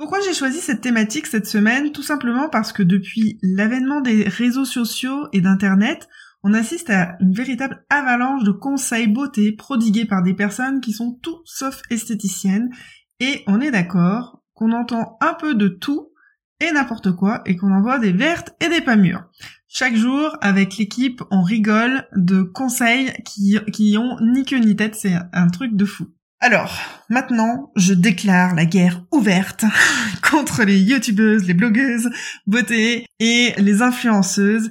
Pourquoi j'ai choisi cette thématique cette semaine? Tout simplement parce que depuis l'avènement des réseaux sociaux et d'Internet, on assiste à une véritable avalanche de conseils beauté prodigués par des personnes qui sont tout sauf esthéticiennes, et on est d'accord qu'on entend un peu de tout et n'importe quoi et qu'on envoie des vertes et des pas mûres. Chaque jour, avec l'équipe, on rigole de conseils qui, qui ont ni queue ni tête, c'est un truc de fou. Alors, maintenant, je déclare la guerre ouverte contre les youtubeuses, les blogueuses, beauté et les influenceuses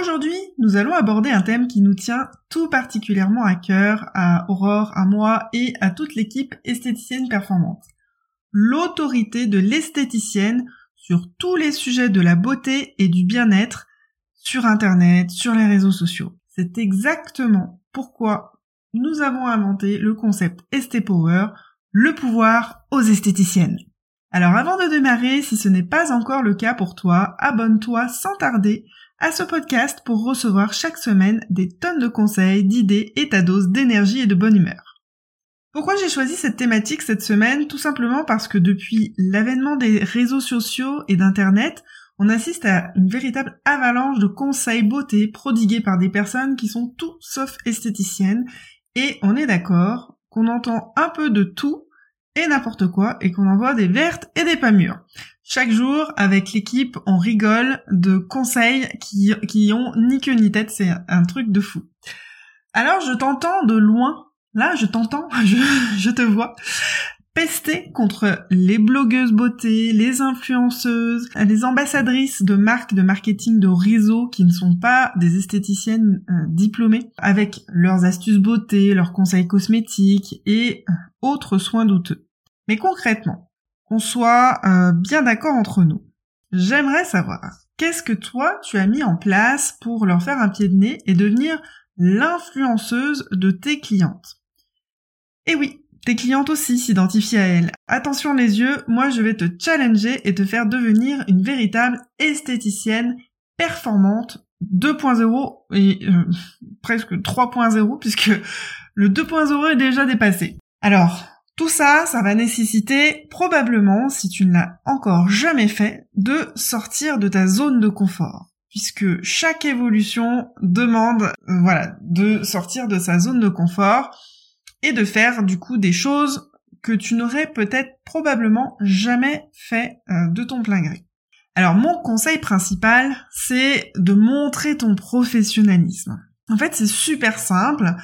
Aujourd'hui, nous allons aborder un thème qui nous tient tout particulièrement à cœur, à Aurore, à moi et à toute l'équipe esthéticienne performante. L'autorité de l'esthéticienne sur tous les sujets de la beauté et du bien-être sur Internet, sur les réseaux sociaux. C'est exactement pourquoi nous avons inventé le concept Estépower, le pouvoir aux esthéticiennes. Alors avant de démarrer, si ce n'est pas encore le cas pour toi, abonne-toi sans tarder à ce podcast pour recevoir chaque semaine des tonnes de conseils, d'idées et ta dose d'énergie et de bonne humeur. Pourquoi j'ai choisi cette thématique cette semaine? Tout simplement parce que depuis l'avènement des réseaux sociaux et d'Internet, on assiste à une véritable avalanche de conseils beauté prodigués par des personnes qui sont tout sauf esthéticiennes, et on est d'accord qu'on entend un peu de tout et n'importe quoi et qu'on envoie des vertes et des pas mûres. Chaque jour, avec l'équipe, on rigole de conseils qui, qui ont ni queue ni tête, c'est un truc de fou. Alors je t'entends de loin, là je t'entends, je, je te vois, pester contre les blogueuses beauté, les influenceuses, les ambassadrices de marques de marketing de réseau qui ne sont pas des esthéticiennes euh, diplômées, avec leurs astuces beauté, leurs conseils cosmétiques et autres soins douteux. Mais concrètement, qu'on soit euh, bien d'accord entre nous, j'aimerais savoir qu'est-ce que toi tu as mis en place pour leur faire un pied de nez et devenir l'influenceuse de tes clientes? Et oui, tes clientes aussi s'identifient à elles. Attention les yeux, moi je vais te challenger et te faire devenir une véritable esthéticienne performante 2.0 et euh, presque 3.0 puisque le 2.0 est déjà dépassé. Alors, tout ça, ça va nécessiter probablement, si tu ne l'as encore jamais fait, de sortir de ta zone de confort. Puisque chaque évolution demande, euh, voilà, de sortir de sa zone de confort et de faire du coup des choses que tu n'aurais peut-être probablement jamais fait euh, de ton plein gré. Alors mon conseil principal, c'est de montrer ton professionnalisme. En fait, c'est super simple.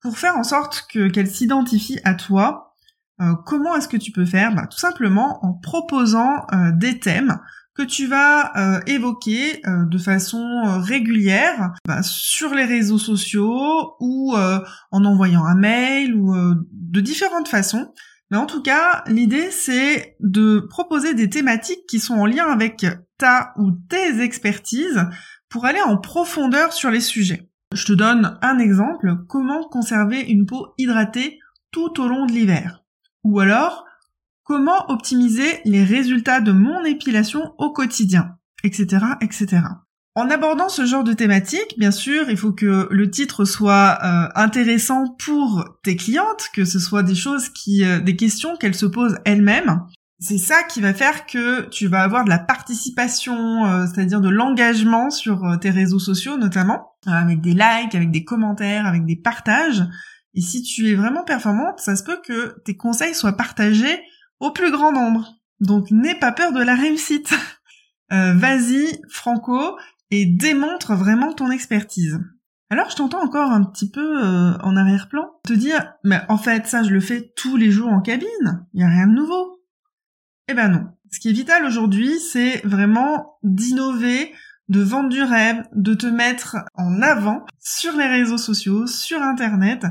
Pour faire en sorte que qu'elle s'identifie à toi, euh, comment est-ce que tu peux faire? Bah, Tout simplement en proposant euh, des thèmes que tu vas euh, évoquer euh, de façon euh, régulière bah, sur les réseaux sociaux ou en envoyant un mail ou de différentes façons. Mais en tout cas, l'idée c'est de proposer des thématiques qui sont en lien avec ta ou tes expertises pour aller en profondeur sur les sujets. Je te donne un exemple, comment conserver une peau hydratée tout au long de l'hiver. Ou alors, comment optimiser les résultats de mon épilation au quotidien, etc., etc. En abordant ce genre de thématique, bien sûr, il faut que le titre soit euh, intéressant pour tes clientes, que ce soit des choses qui, euh, des questions qu'elles se posent elles-mêmes. C'est ça qui va faire que tu vas avoir de la participation, euh, c'est-à-dire de l'engagement sur tes réseaux sociaux notamment, avec des likes, avec des commentaires, avec des partages. Et si tu es vraiment performante, ça se peut que tes conseils soient partagés au plus grand nombre. Donc n'aie pas peur de la réussite. Euh, Vas-y, Franco, et démontre vraiment ton expertise. Alors je t'entends encore un petit peu euh, en arrière-plan te dire mais en fait ça je le fais tous les jours en cabine, il y a rien de nouveau. Eh ben non. Ce qui est vital aujourd'hui, c'est vraiment d'innover, de vendre du rêve, de te mettre en avant sur les réseaux sociaux, sur internet,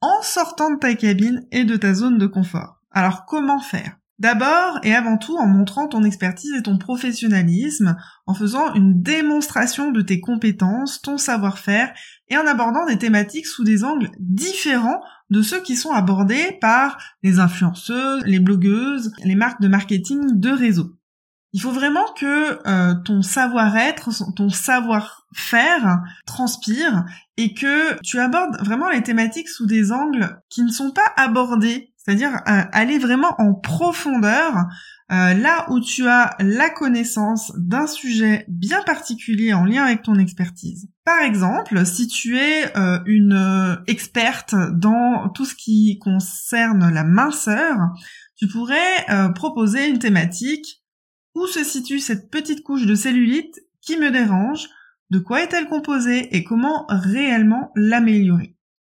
en sortant de ta cabine et de ta zone de confort. Alors comment faire? D'abord et avant tout en montrant ton expertise et ton professionnalisme, en faisant une démonstration de tes compétences, ton savoir-faire et en abordant des thématiques sous des angles différents de ceux qui sont abordés par les influenceuses, les blogueuses, les marques de marketing de réseau. Il faut vraiment que euh, ton savoir-être, ton savoir-faire transpire et que tu abordes vraiment les thématiques sous des angles qui ne sont pas abordés, c'est-à-dire euh, aller vraiment en profondeur euh, là où tu as la connaissance d'un sujet bien particulier en lien avec ton expertise. Par exemple, si tu es une experte dans tout ce qui concerne la minceur, tu pourrais proposer une thématique où se situe cette petite couche de cellulite qui me dérange, de quoi est-elle composée et comment réellement l'améliorer.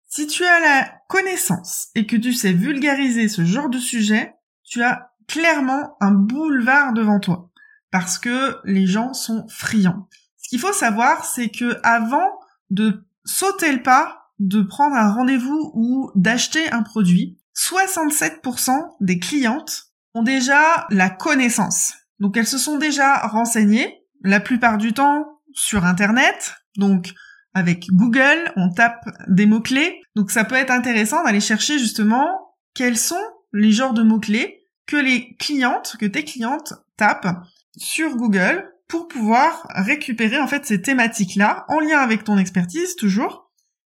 Si tu as la connaissance et que tu sais vulgariser ce genre de sujet, tu as clairement un boulevard devant toi parce que les gens sont friands. Ce qu'il faut savoir, c'est que avant de sauter le pas, de prendre un rendez-vous ou d'acheter un produit, 67% des clientes ont déjà la connaissance. Donc elles se sont déjà renseignées, la plupart du temps sur Internet, donc avec Google, on tape des mots-clés. Donc ça peut être intéressant d'aller chercher justement quels sont les genres de mots-clés que les clientes, que tes clientes tapent sur Google pour pouvoir récupérer en fait ces thématiques-là en lien avec ton expertise toujours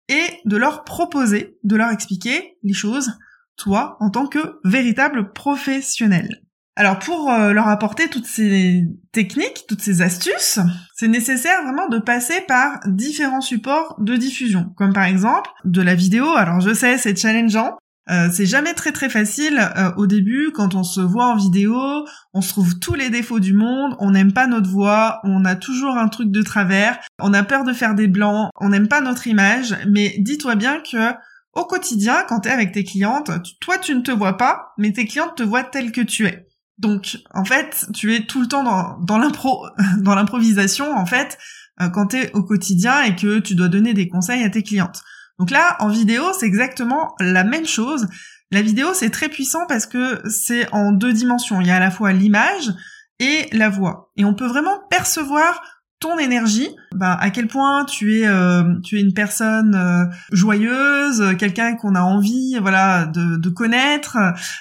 et de leur proposer, de leur expliquer les choses toi en tant que véritable professionnel. Alors pour euh, leur apporter toutes ces techniques, toutes ces astuces, c'est nécessaire vraiment de passer par différents supports de diffusion, comme par exemple de la vidéo. Alors je sais, c'est challengeant. Euh, c'est jamais très très facile euh, au début quand on se voit en vidéo, on se trouve tous les défauts du monde, on n'aime pas notre voix, on a toujours un truc de travers, on a peur de faire des blancs, on n'aime pas notre image, mais dis-toi bien que au quotidien, quand tu es avec tes clientes, toi tu ne te vois pas, mais tes clientes te voient tel que tu es. Donc, en fait, tu es tout le temps dans, l'impro, dans l'improvisation, en fait, euh, quand tu es au quotidien et que tu dois donner des conseils à tes clientes. Donc là, en vidéo, c'est exactement la même chose. La vidéo, c'est très puissant parce que c'est en deux dimensions. Il y a à la fois l'image et la voix. Et on peut vraiment percevoir ton énergie, bah, à quel point tu es euh, tu es une personne euh, joyeuse, quelqu'un qu'on a envie voilà de, de connaître.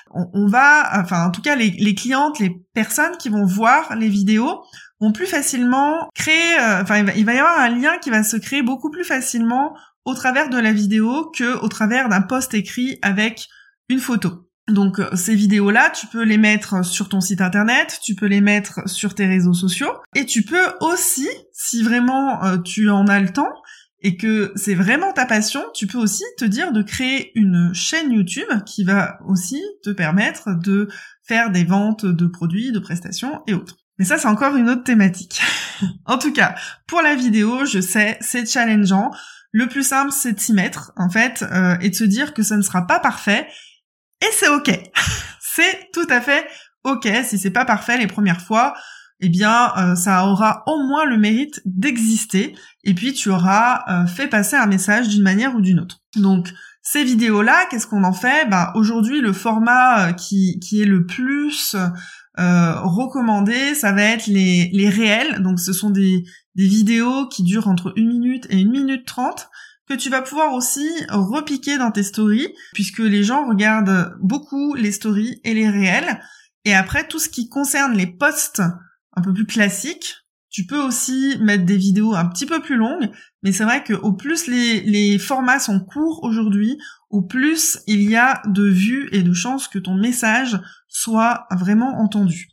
On, va, enfin en tout cas les, les clientes, les personnes qui vont voir les vidéos vont plus facilement créer, euh, enfin il, il va y avoir un lien qui va se créer beaucoup plus facilement au travers de la vidéo que au travers d'un post écrit avec une photo. Donc euh, ces vidéos-là, tu peux les mettre sur ton site internet, tu peux les mettre sur tes réseaux sociaux, et tu peux aussi, si vraiment euh, tu en as le temps, et que c'est vraiment ta passion, tu peux aussi te dire de créer une chaîne YouTube qui va aussi te permettre de faire des ventes de produits, de prestations et autres. Mais ça, c'est encore une autre thématique. en tout cas, pour la vidéo, je sais, c'est challengeant. Le plus simple, c'est de s'y mettre, en fait, euh, et de se dire que ça ne sera pas parfait, et c'est ok. c'est tout à fait ok. Si c'est pas parfait les premières fois, eh bien, euh, ça aura au moins le mérite d'exister. Et puis, tu auras euh, fait passer un message d'une manière ou d'une autre. Donc, ces vidéos-là, qu'est-ce qu'on en fait? Bah, Aujourd'hui, le format euh, qui, est le plus recommandé, ça va être les, réels. Donc, ce sont des, des vidéos qui durent entre une minute et une minute trente tu vas pouvoir aussi repiquer dans tes stories, puisque les gens regardent beaucoup les stories et les réels. Et après, tout ce qui concerne les posts un peu plus classiques, tu peux aussi mettre des vidéos un petit peu plus longues, mais c'est vrai que au plus les formats sont courts aujourd'hui, au plus il y a de vues et de chances que ton message soit vraiment entendu.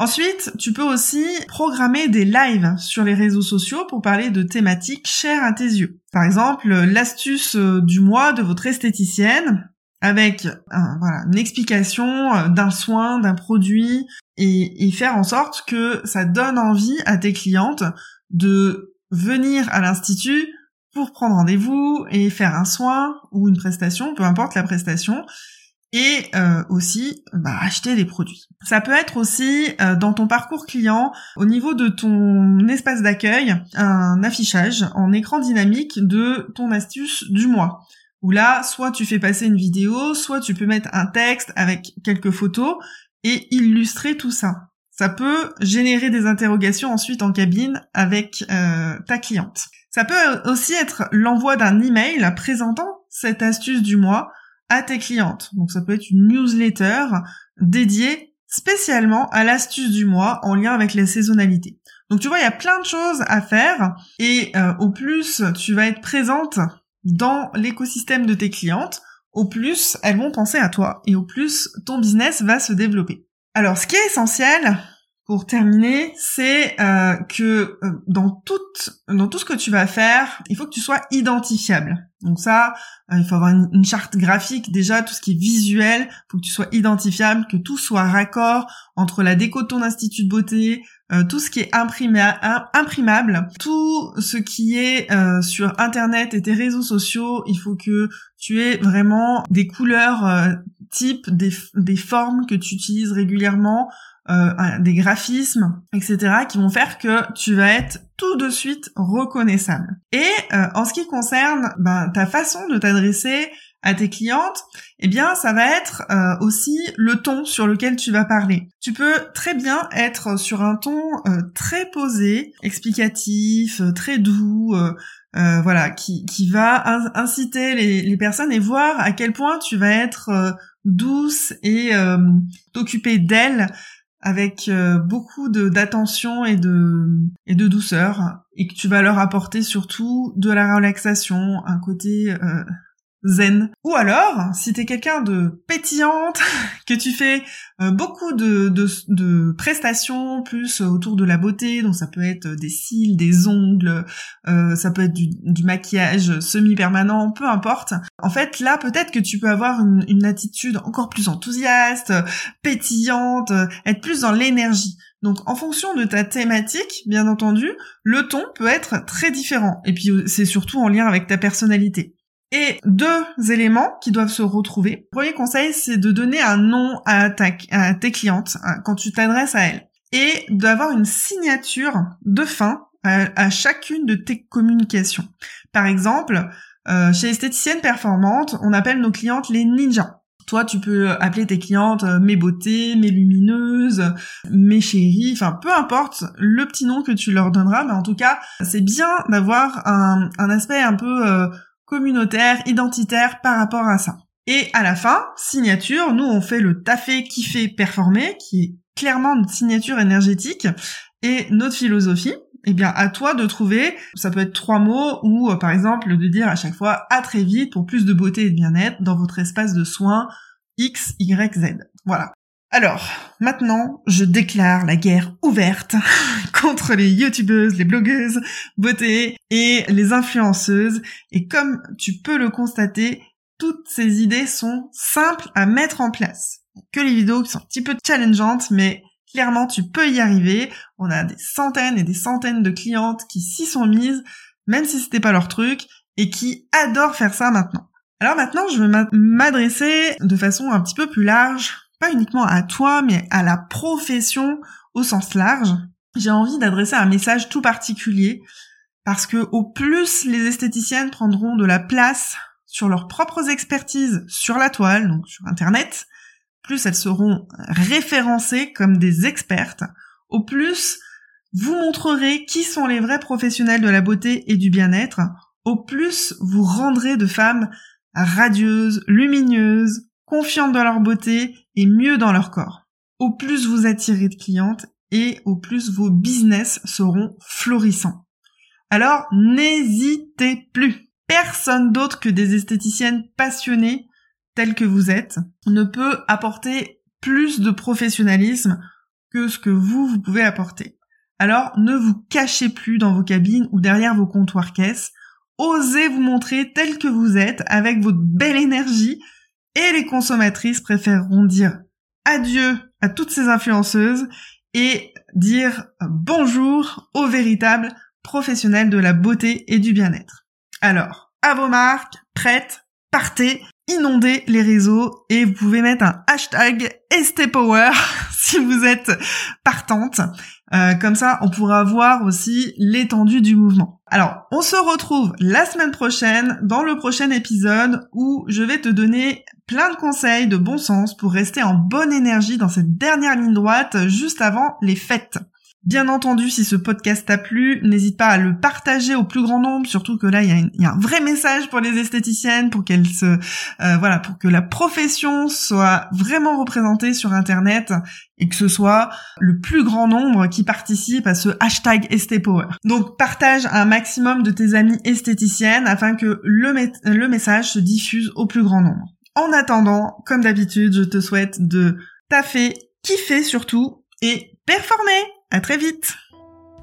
Ensuite, tu peux aussi programmer des lives sur les réseaux sociaux pour parler de thématiques chères à tes yeux. Par exemple, l'astuce euh, du mois de votre esthéticienne avec une explication euh, d'un soin, d'un produit et faire en sorte que ça donne envie à tes clientes de venir à l'institut pour prendre rendez-vous et faire un soin ou une prestation, peu importe la prestation, et euh, aussi bah, acheter des produits. Ça peut être aussi euh, dans ton parcours client, au niveau de ton espace d'accueil, un affichage en écran dynamique de ton astuce du mois. où là, soit tu fais passer une vidéo, soit tu peux mettre un texte avec quelques photos et illustrer tout ça. Ça peut générer des interrogations ensuite en cabine avec euh, ta cliente. Ça peut aussi être l'envoi d'un email présentant cette astuce du mois à tes clientes. Donc ça peut être une newsletter dédiée spécialement à l'astuce du mois en lien avec les saisonnalités. Donc tu vois, il y a plein de choses à faire et euh, au plus tu vas être présente dans l'écosystème de tes clientes, au plus elles vont penser à toi et au plus ton business va se développer. Alors ce qui est essentiel pour terminer, c'est euh, que euh, dans tout dans tout ce que tu vas faire, il faut que tu sois identifiable. Donc ça, euh, il faut avoir une, charte graphique déjà, tout ce qui est visuel, il faut que tu sois identifiable, que tout soit raccord entre la déco de ton institut de beauté, tout ce qui est imprimable, tout ce qui est sur internet et tes réseaux sociaux, il faut que tu aies vraiment des couleurs type, des, des formes que tu utilises régulièrement, euh, des graphismes, etc., qui vont faire que tu vas être tout de suite reconnaissable. Et euh, en ce qui concerne ben, ta façon de t'adresser à tes clientes, eh bien, ça va être euh, aussi le ton sur lequel tu vas parler. Tu peux très bien être sur un ton très posé, explicatif, très doux, voilà, qui, qui va inciter les, les, personnes et voir à quel point tu vas être douce et t'occuper d'elles avec euh, beaucoup d'attention et de et de douceur et que tu vas leur apporter surtout de la relaxation, un côté euh, zen. Ou alors, si t'es quelqu'un de pétillante, que tu fais euh, beaucoup de, prestations plus autour de la beauté, donc ça peut être des cils, des ongles, euh, ça peut être du, du maquillage semi-permanent, peu importe. En fait, là, peut-être que tu peux avoir une, une attitude encore plus enthousiaste, pétillante, être plus dans l'énergie. Donc en fonction de ta thématique, bien entendu, le ton peut être très différent. Et puis c'est surtout en lien avec ta personnalité et deux éléments qui doivent se retrouver. Premier conseil, c'est de donner un nom à, tes clientes hein, quand tu t'adresses à elles et d'avoir une signature de fin à, chacune de tes communications. Par exemple, euh, chez Esthéticienne Performante, on appelle nos clientes les ninjas. Toi, tu peux appeler tes clientes euh, mes beautés, mes lumineuses, mes chéries, enfin peu importe le petit nom que tu leur donneras, mais en tout cas, c'est bien d'avoir un, aspect un peu euh, communautaire, identitaire par rapport à ça. Et à la fin, signature, nous on fait le taffé qui fait performer, qui est clairement notre signature énergétique et notre philosophie. Eh bien, à toi de trouver, ça peut être trois mots ou euh, par exemple de dire à chaque fois à très vite pour plus de beauté et de bien-être dans votre espace de soins X, Y, Z. Voilà. Alors, maintenant, je déclare la guerre ouverte contre les youtubeuses, les blogueuses, beauté et les influenceuses. Et comme tu peux le constater, toutes ces idées sont simples à mettre en place. Que les vidéos qui sont un petit peu challengeantes, mais clairement tu peux y arriver. On a des centaines et des centaines de clientes qui s'y sont mises, même si c'était pas leur truc, et qui adorent faire ça maintenant. Alors maintenant, je vais m'adresser de façon un petit peu plus large pas uniquement à toi, mais à la profession au sens large, j'ai envie d'adresser un message tout particulier parce que au plus les esthéticiennes prendront de la place sur leurs propres expertises sur la toile, donc sur Internet, plus elles seront référencées comme des expertes, au plus vous montrerez qui sont les vrais professionnels de la beauté et du bien-être, au plus vous rendrez de femmes radieuses, lumineuses, confiantes dans leur beauté et mieux dans leur corps. Au plus vous attirez de clientes et au plus vos business seront florissants. Alors n'hésitez plus. Personne d'autre que des esthéticiennes passionnées telles que vous êtes ne peut apporter plus de professionnalisme que ce que vous, vous pouvez apporter. Alors ne vous cachez plus dans vos cabines ou derrière vos comptoirs caisses. Osez vous montrer tel que vous êtes avec votre belle énergie et les consommatrices préféreront dire adieu à toutes ces influenceuses et dire bonjour aux véritables professionnels de la beauté et du bien-être. Alors, à vos marques, prêtes, partez, inondez les réseaux et vous pouvez mettre un hashtag STPower si vous êtes partante. Euh, comme ça, on pourra voir aussi l'étendue du mouvement. Alors, on se retrouve la semaine prochaine dans le prochain épisode où je vais te donner plein de conseils de bon sens pour rester en bonne énergie dans cette dernière ligne droite juste avant les fêtes. Bien entendu, si ce podcast t'a plu, n'hésite pas à le partager au plus grand nombre, surtout que là, il y, a un vrai message pour les esthéticiennes, pour qu'elles se, euh, voilà, pour que la profession soit vraiment représentée sur Internet et que ce soit le plus grand nombre qui participe à ce hashtag Estepower. Donc partage un maximum de tes amis esthéticiennes afin que le, le message se diffuse au plus grand nombre. En attendant, comme d'habitude, je te souhaite de taffer, kiffer surtout et performer. À très vite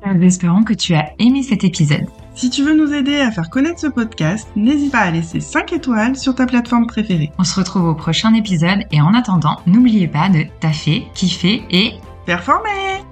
Nous espérons que tu as aimé cet épisode. Si tu veux nous aider à faire connaître ce podcast, n'hésite pas à laisser 5 étoiles sur ta plateforme préférée. On se retrouve au prochain épisode et en attendant, n'oubliez pas de taffer, kiffer et performer